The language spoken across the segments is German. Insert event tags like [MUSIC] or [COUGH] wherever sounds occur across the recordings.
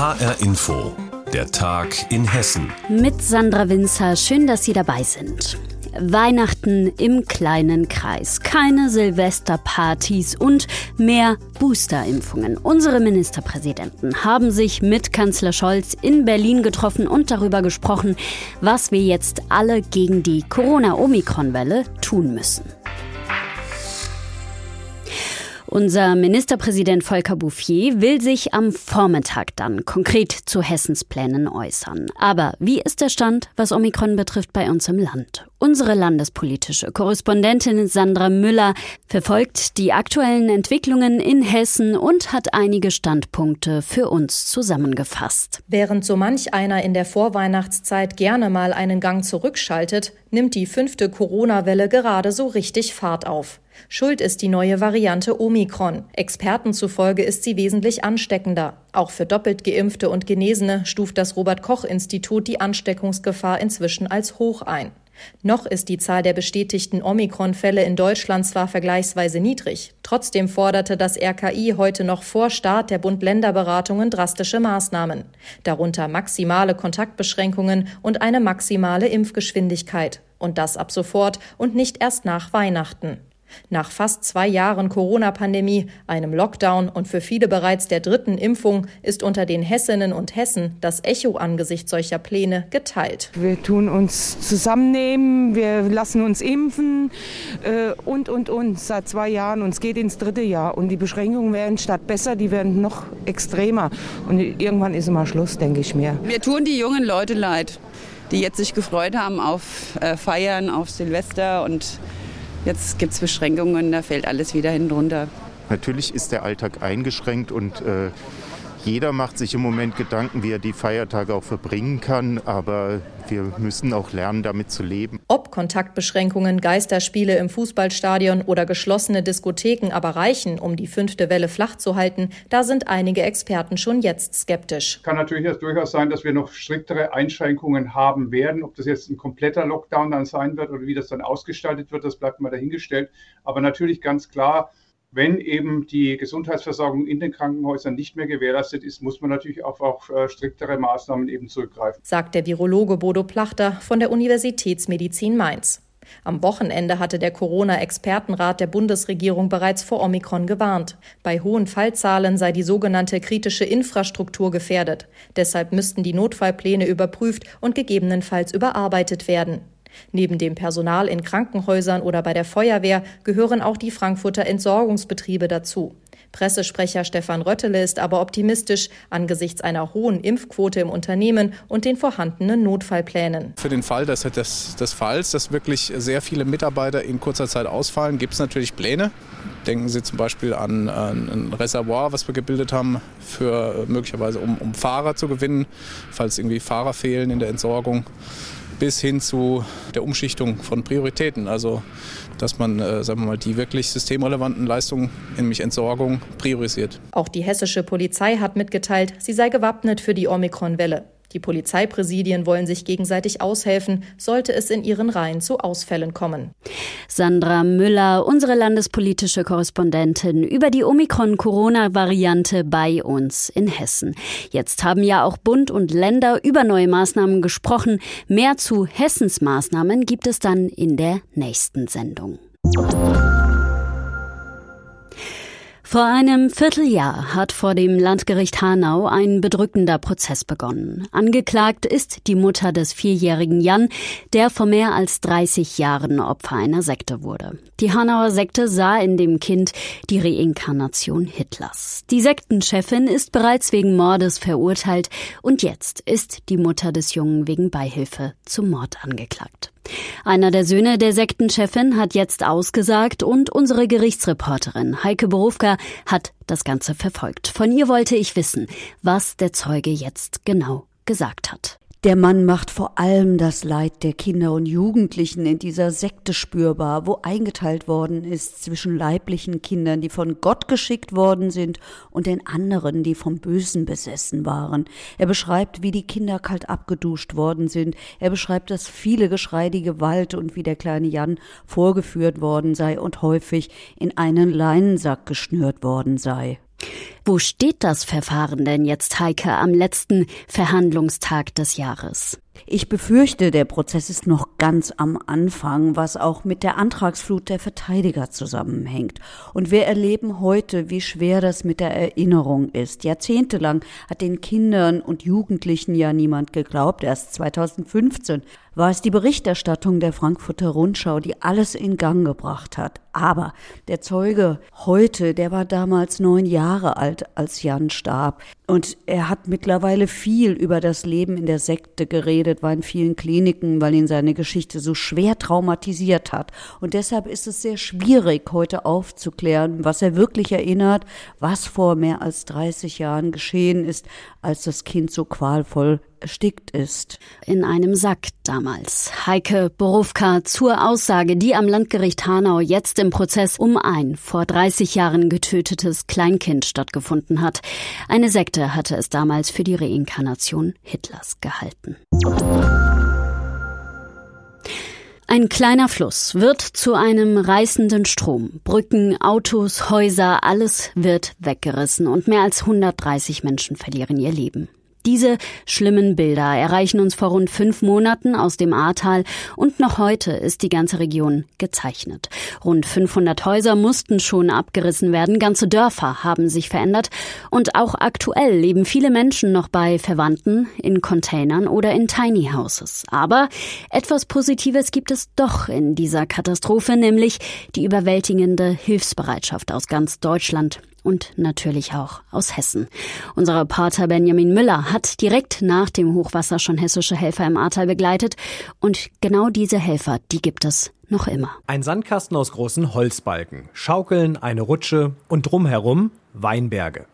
HR Info, der Tag in Hessen. Mit Sandra Winzer, schön, dass Sie dabei sind. Weihnachten im kleinen Kreis, keine Silvesterpartys und mehr Boosterimpfungen. Unsere Ministerpräsidenten haben sich mit Kanzler Scholz in Berlin getroffen und darüber gesprochen, was wir jetzt alle gegen die Corona-Omikron-Welle tun müssen. Unser Ministerpräsident Volker Bouffier will sich am Vormittag dann konkret zu Hessens Plänen äußern. Aber wie ist der Stand, was Omikron betrifft, bei uns im Land? Unsere landespolitische Korrespondentin Sandra Müller verfolgt die aktuellen Entwicklungen in Hessen und hat einige Standpunkte für uns zusammengefasst. Während so manch einer in der Vorweihnachtszeit gerne mal einen Gang zurückschaltet, nimmt die fünfte Corona-Welle gerade so richtig Fahrt auf. Schuld ist die neue Variante Omikron. Experten zufolge ist sie wesentlich ansteckender. Auch für doppelt geimpfte und Genesene stuft das Robert Koch Institut die Ansteckungsgefahr inzwischen als hoch ein. Noch ist die Zahl der bestätigten Omikron-Fälle in Deutschland zwar vergleichsweise niedrig. Trotzdem forderte das RKI heute noch vor Start der Bund-Länder-Beratungen drastische Maßnahmen. Darunter maximale Kontaktbeschränkungen und eine maximale Impfgeschwindigkeit. Und das ab sofort und nicht erst nach Weihnachten. Nach fast zwei Jahren Corona-Pandemie, einem Lockdown und für viele bereits der dritten Impfung ist unter den Hessinnen und Hessen das Echo angesichts solcher Pläne geteilt. Wir tun uns zusammennehmen, wir lassen uns impfen äh, und, und, und seit zwei Jahren und es geht ins dritte Jahr. Und die Beschränkungen werden statt besser, die werden noch extremer. Und irgendwann ist immer Schluss, denke ich mir. Wir tun die jungen Leute leid, die jetzt sich gefreut haben auf äh, Feiern, auf Silvester und Jetzt gibt es Beschränkungen, da fällt alles wieder hinten runter. Natürlich ist der Alltag eingeschränkt und äh, jeder macht sich im Moment Gedanken, wie er die Feiertage auch verbringen kann, aber wir müssen auch lernen, damit zu leben. Ob Kontaktbeschränkungen, Geisterspiele im Fußballstadion oder geschlossene Diskotheken aber reichen, um die fünfte Welle flach zu halten, da sind einige Experten schon jetzt skeptisch. Kann natürlich durchaus sein, dass wir noch striktere Einschränkungen haben werden. Ob das jetzt ein kompletter Lockdown dann sein wird oder wie das dann ausgestaltet wird, das bleibt mal dahingestellt. Aber natürlich ganz klar, wenn eben die Gesundheitsversorgung in den Krankenhäusern nicht mehr gewährleistet ist, muss man natürlich auch auf äh, striktere Maßnahmen eben zurückgreifen. Sagt der Virologe Bodo Plachter von der Universitätsmedizin Mainz. Am Wochenende hatte der Corona-Expertenrat der Bundesregierung bereits vor Omikron gewarnt. Bei hohen Fallzahlen sei die sogenannte kritische Infrastruktur gefährdet. Deshalb müssten die Notfallpläne überprüft und gegebenenfalls überarbeitet werden. Neben dem Personal in Krankenhäusern oder bei der Feuerwehr gehören auch die Frankfurter Entsorgungsbetriebe dazu. Pressesprecher Stefan Röttele ist aber optimistisch angesichts einer hohen Impfquote im Unternehmen und den vorhandenen Notfallplänen. Für den Fall des, des, des Falls, dass wirklich sehr viele Mitarbeiter in kurzer Zeit ausfallen, gibt es natürlich Pläne. Denken Sie zum Beispiel an, ein Reservoir, was wir gebildet haben, für möglicherweise um, um Fahrer zu gewinnen, falls irgendwie Fahrer fehlen in der Entsorgung bis hin zu der Umschichtung von Prioritäten. Also dass man, äh, sagen wir mal, die wirklich systemrelevanten Leistungen, nämlich Entsorgung, priorisiert. Auch die hessische Polizei hat mitgeteilt, sie sei gewappnet für die Omikron-Welle. Die Polizeipräsidien wollen sich gegenseitig aushelfen, sollte es in ihren Reihen zu Ausfällen kommen. Sandra Müller, unsere landespolitische Korrespondentin, über die Omikron-Corona-Variante bei uns in Hessen. Jetzt haben ja auch Bund und Länder über neue Maßnahmen gesprochen. Mehr zu Hessens Maßnahmen gibt es dann in der nächsten Sendung. Vor einem Vierteljahr hat vor dem Landgericht Hanau ein bedrückender Prozess begonnen. Angeklagt ist die Mutter des vierjährigen Jan, der vor mehr als 30 Jahren Opfer einer Sekte wurde. Die Hanauer Sekte sah in dem Kind die Reinkarnation Hitlers. Die Sektenchefin ist bereits wegen Mordes verurteilt und jetzt ist die Mutter des Jungen wegen Beihilfe zum Mord angeklagt. Einer der Söhne der Sektenchefin hat jetzt ausgesagt und unsere Gerichtsreporterin Heike Berufka hat das Ganze verfolgt. Von ihr wollte ich wissen, was der Zeuge jetzt genau gesagt hat. Der Mann macht vor allem das Leid der Kinder und Jugendlichen in dieser Sekte spürbar, wo eingeteilt worden ist zwischen leiblichen Kindern, die von Gott geschickt worden sind, und den anderen, die vom Bösen besessen waren. Er beschreibt, wie die Kinder kalt abgeduscht worden sind. Er beschreibt das viele Geschrei, die Gewalt und wie der kleine Jan vorgeführt worden sei und häufig in einen Leinensack geschnürt worden sei. Wo steht das Verfahren denn jetzt, Heike, am letzten Verhandlungstag des Jahres? Ich befürchte, der Prozess ist noch ganz am Anfang, was auch mit der Antragsflut der Verteidiger zusammenhängt. Und wir erleben heute, wie schwer das mit der Erinnerung ist. Jahrzehntelang hat den Kindern und Jugendlichen ja niemand geglaubt. Erst 2015 war es die Berichterstattung der Frankfurter Rundschau, die alles in Gang gebracht hat. Aber der Zeuge heute, der war damals neun Jahre alt, als Jan starb. Und er hat mittlerweile viel über das Leben in der Sekte geredet, war in vielen Kliniken, weil ihn seine Geschichte so schwer traumatisiert hat. Und deshalb ist es sehr schwierig, heute aufzuklären, was er wirklich erinnert, was vor mehr als 30 Jahren geschehen ist, als das Kind so qualvoll erstickt ist. In einem Sack damals. Heike Borowka zur Aussage, die am Landgericht Hanau jetzt im Prozess um ein vor 30 Jahren getötetes Kleinkind stattgefunden hat. Eine Sekte hatte es damals für die Reinkarnation Hitlers gehalten. Ein kleiner Fluss wird zu einem reißenden Strom. Brücken, Autos, Häuser, alles wird weggerissen und mehr als 130 Menschen verlieren ihr Leben. Diese schlimmen Bilder erreichen uns vor rund fünf Monaten aus dem Ahrtal und noch heute ist die ganze Region gezeichnet. Rund 500 Häuser mussten schon abgerissen werden, ganze Dörfer haben sich verändert und auch aktuell leben viele Menschen noch bei Verwandten in Containern oder in Tiny Houses. Aber etwas Positives gibt es doch in dieser Katastrophe, nämlich die überwältigende Hilfsbereitschaft aus ganz Deutschland und natürlich auch aus Hessen. Unser Reporter Benjamin Müller hat direkt nach dem Hochwasser schon hessische Helfer im Ahrtal begleitet und genau diese Helfer, die gibt es noch immer. Ein Sandkasten aus großen Holzbalken, Schaukeln, eine Rutsche und drumherum Weinberge.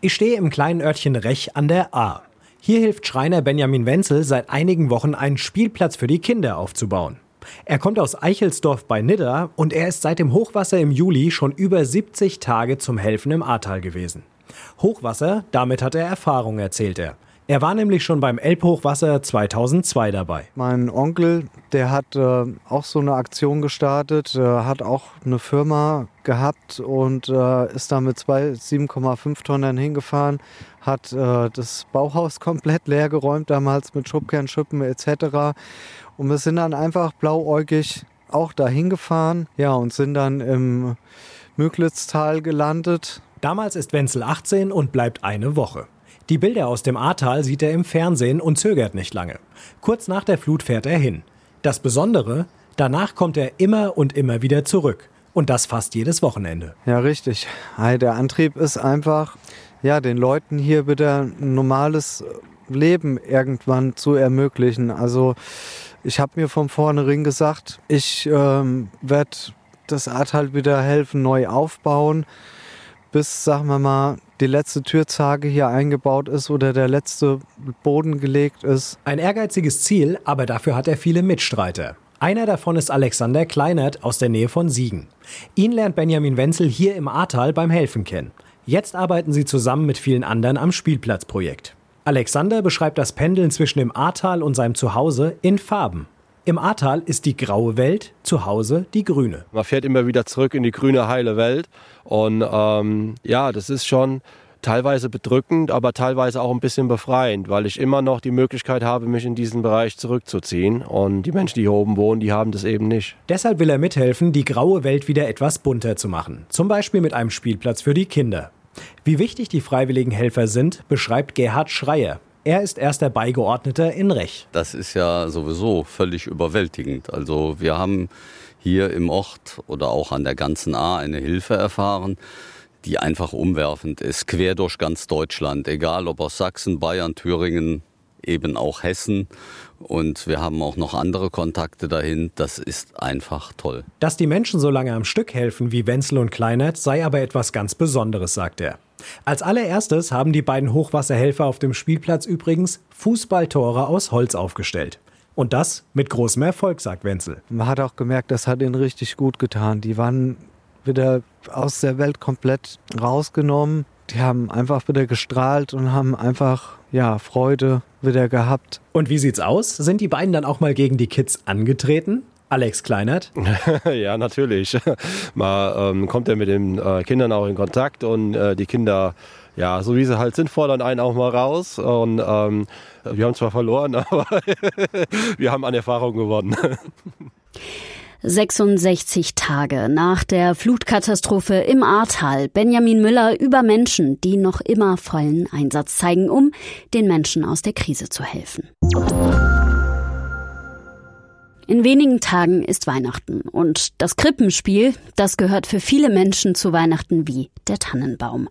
Ich stehe im kleinen Örtchen Rech an der A. Hier hilft Schreiner Benjamin Wenzel seit einigen Wochen einen Spielplatz für die Kinder aufzubauen. Er kommt aus Eichelsdorf bei Nidda und er ist seit dem Hochwasser im Juli schon über 70 Tage zum Helfen im Ahrtal gewesen. Hochwasser, damit hat er Erfahrung, erzählt er. Er war nämlich schon beim Elbhochwasser 2002 dabei. Mein Onkel, der hat äh, auch so eine Aktion gestartet, äh, hat auch eine Firma gehabt und äh, ist da mit zwei 7,5 Tonnen hingefahren, hat äh, das Bauhaus [LAUGHS] komplett leer geräumt, damals mit Schubkernschippen etc. Und wir sind dann einfach blauäugig auch dahin gefahren, ja, und sind dann im Müglitztal gelandet. Damals ist Wenzel 18 und bleibt eine Woche. Die Bilder aus dem Ahrtal sieht er im Fernsehen und zögert nicht lange. Kurz nach der Flut fährt er hin. Das Besondere, danach kommt er immer und immer wieder zurück. Und das fast jedes Wochenende. Ja, richtig. Der Antrieb ist einfach, ja, den Leuten hier wieder ein normales Leben irgendwann zu ermöglichen. Also ich habe mir von vornherein gesagt, ich ähm, werde das Ahrtal wieder helfen, neu aufbauen, bis, sagen wir mal, die letzte Türzage hier eingebaut ist oder der letzte Boden gelegt ist. Ein ehrgeiziges Ziel, aber dafür hat er viele Mitstreiter. Einer davon ist Alexander Kleinert aus der Nähe von Siegen. Ihn lernt Benjamin Wenzel hier im Ahrtal beim Helfen kennen. Jetzt arbeiten sie zusammen mit vielen anderen am Spielplatzprojekt. Alexander beschreibt das Pendeln zwischen dem Ahrtal und seinem Zuhause in Farben. Im Ahrtal ist die graue Welt, zu Hause die grüne. Man fährt immer wieder zurück in die grüne, heile Welt. Und ähm, ja, das ist schon teilweise bedrückend, aber teilweise auch ein bisschen befreiend, weil ich immer noch die Möglichkeit habe, mich in diesen Bereich zurückzuziehen. Und die Menschen, die hier oben wohnen, die haben das eben nicht. Deshalb will er mithelfen, die graue Welt wieder etwas bunter zu machen. Zum Beispiel mit einem Spielplatz für die Kinder. Wie wichtig die freiwilligen Helfer sind, beschreibt Gerhard Schreier. Er ist erster Beigeordneter in Rech. Das ist ja sowieso völlig überwältigend. Also wir haben hier im Ort oder auch an der ganzen A eine Hilfe erfahren, die einfach umwerfend ist, quer durch ganz Deutschland, egal ob aus Sachsen, Bayern, Thüringen, eben auch Hessen. Und wir haben auch noch andere Kontakte dahin. Das ist einfach toll. Dass die Menschen so lange am Stück helfen wie Wenzel und Kleinert, sei aber etwas ganz Besonderes, sagt er. Als allererstes haben die beiden Hochwasserhelfer auf dem Spielplatz übrigens Fußballtore aus Holz aufgestellt. Und das mit großem Erfolg, sagt Wenzel. Man hat auch gemerkt, das hat ihnen richtig gut getan. Die waren wieder aus der Welt komplett rausgenommen. Die haben einfach wieder gestrahlt und haben einfach ja, Freude wieder gehabt. Und wie sieht's aus? Sind die beiden dann auch mal gegen die Kids angetreten? Alex Kleinert? [LAUGHS] ja, natürlich. [LAUGHS] Mal ähm, kommt er mit den äh, Kindern auch in Kontakt und äh, die Kinder, ja, so wie sie halt sind, fordern einen auch mal raus. Und ähm, wir haben zwar verloren, [LAUGHS] aber wir haben an Erfahrung gewonnen. 66 Tage nach der Flutkatastrophe im Ahrtal. Benjamin Müller über Menschen, die noch immer vollen Einsatz zeigen, um den Menschen aus der Krise zu helfen. In wenigen Tagen ist Weihnachten und das Krippenspiel, das gehört für viele Menschen zu Weihnachten wie der Tannenbaum.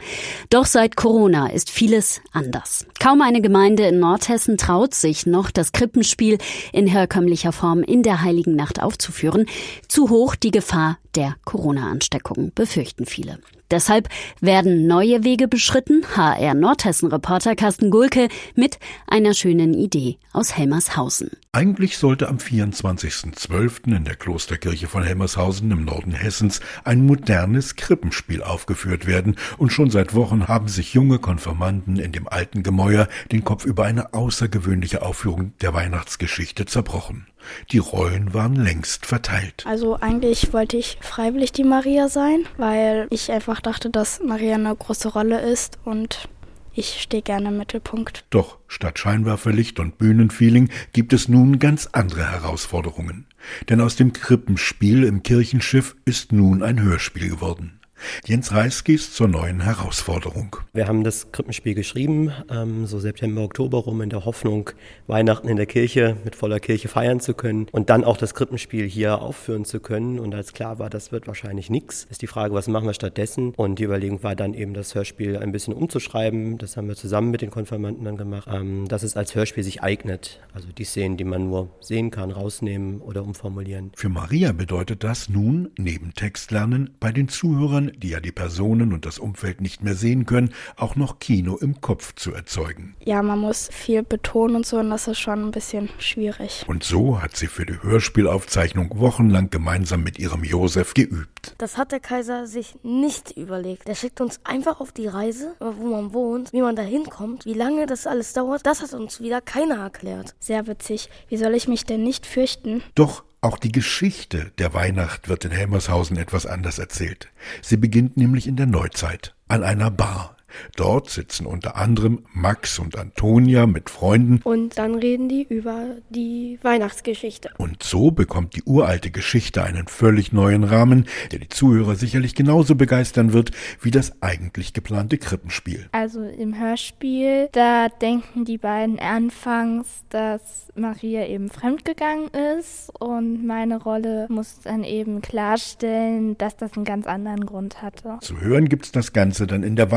Doch seit Corona ist vieles anders. Kaum eine Gemeinde in Nordhessen traut sich noch, das Krippenspiel in herkömmlicher Form in der Heiligen Nacht aufzuführen. Zu hoch die Gefahr der Corona-Ansteckung, befürchten viele. Deshalb werden neue Wege beschritten. HR Nordhessen-Reporter Carsten Gulke mit einer schönen Idee aus Helmershausen. Eigentlich sollte am 24.12. in der Klosterkirche von Helmershausen im Norden Hessens ein modernes Krippenspiel aufgeführt werden und schon seit Wochen haben sich junge Konfirmanden in dem alten Gemäuer den Kopf über eine außergewöhnliche Aufführung der Weihnachtsgeschichte zerbrochen. Die Rollen waren längst verteilt. Also eigentlich wollte ich freiwillig die Maria sein, weil ich einfach dachte, dass Maria eine große Rolle ist und ich stehe gerne im Mittelpunkt. Doch statt Scheinwerferlicht und Bühnenfeeling gibt es nun ganz andere Herausforderungen. Denn aus dem Krippenspiel im Kirchenschiff ist nun ein Hörspiel geworden. Jens Reiskis zur neuen Herausforderung. Wir haben das Krippenspiel geschrieben, ähm, so September, Oktober rum, in der Hoffnung, Weihnachten in der Kirche mit voller Kirche feiern zu können und dann auch das Krippenspiel hier aufführen zu können. Und als klar war, das wird wahrscheinlich nichts, ist die Frage, was machen wir stattdessen? Und die Überlegung war dann eben, das Hörspiel ein bisschen umzuschreiben. Das haben wir zusammen mit den Konfirmanden dann gemacht, ähm, dass es als Hörspiel sich eignet. Also die Szenen, die man nur sehen kann, rausnehmen oder umformulieren. Für Maria bedeutet das nun, neben Textlernen, bei den Zuhörern die ja die Personen und das Umfeld nicht mehr sehen können, auch noch Kino im Kopf zu erzeugen. Ja, man muss viel betonen und so, und das ist schon ein bisschen schwierig. Und so hat sie für die Hörspielaufzeichnung wochenlang gemeinsam mit ihrem Josef geübt. Das hat der Kaiser sich nicht überlegt. Er schickt uns einfach auf die Reise, wo man wohnt, wie man da hinkommt, wie lange das alles dauert. Das hat uns wieder keiner erklärt. Sehr witzig. Wie soll ich mich denn nicht fürchten? Doch auch die Geschichte der Weihnacht wird in Helmershausen etwas anders erzählt. Sie beginnt nämlich in der Neuzeit, an einer Bar. Dort sitzen unter anderem Max und Antonia mit Freunden. Und dann reden die über die Weihnachtsgeschichte. Und so bekommt die uralte Geschichte einen völlig neuen Rahmen, der die Zuhörer sicherlich genauso begeistern wird wie das eigentlich geplante Krippenspiel. Also im Hörspiel, da denken die beiden anfangs, dass Maria eben fremdgegangen ist und meine Rolle muss dann eben klarstellen, dass das einen ganz anderen Grund hatte. Zu hören gibt's das Ganze dann in der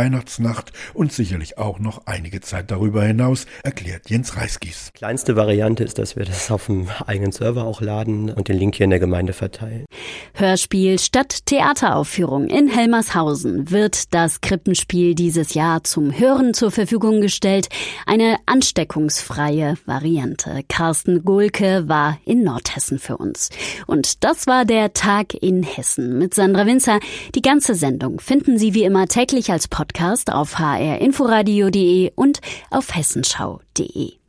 Weihnachtsnacht und sicherlich auch noch einige Zeit darüber hinaus, erklärt Jens Reiskis. Kleinste Variante ist, dass wir das auf dem eigenen Server auch laden und den Link hier in der Gemeinde verteilen. Hörspiel statt Theateraufführung in Helmershausen wird das Krippenspiel dieses Jahr zum Hören zur Verfügung gestellt. Eine ansteckungsfreie Variante. Carsten Gulke war in Nordhessen für uns. Und das war der Tag in Hessen mit Sandra Winzer. Die ganze Sendung finden Sie wie immer täglich als Podcast auf hrinforadio.de und auf hessenschau.de.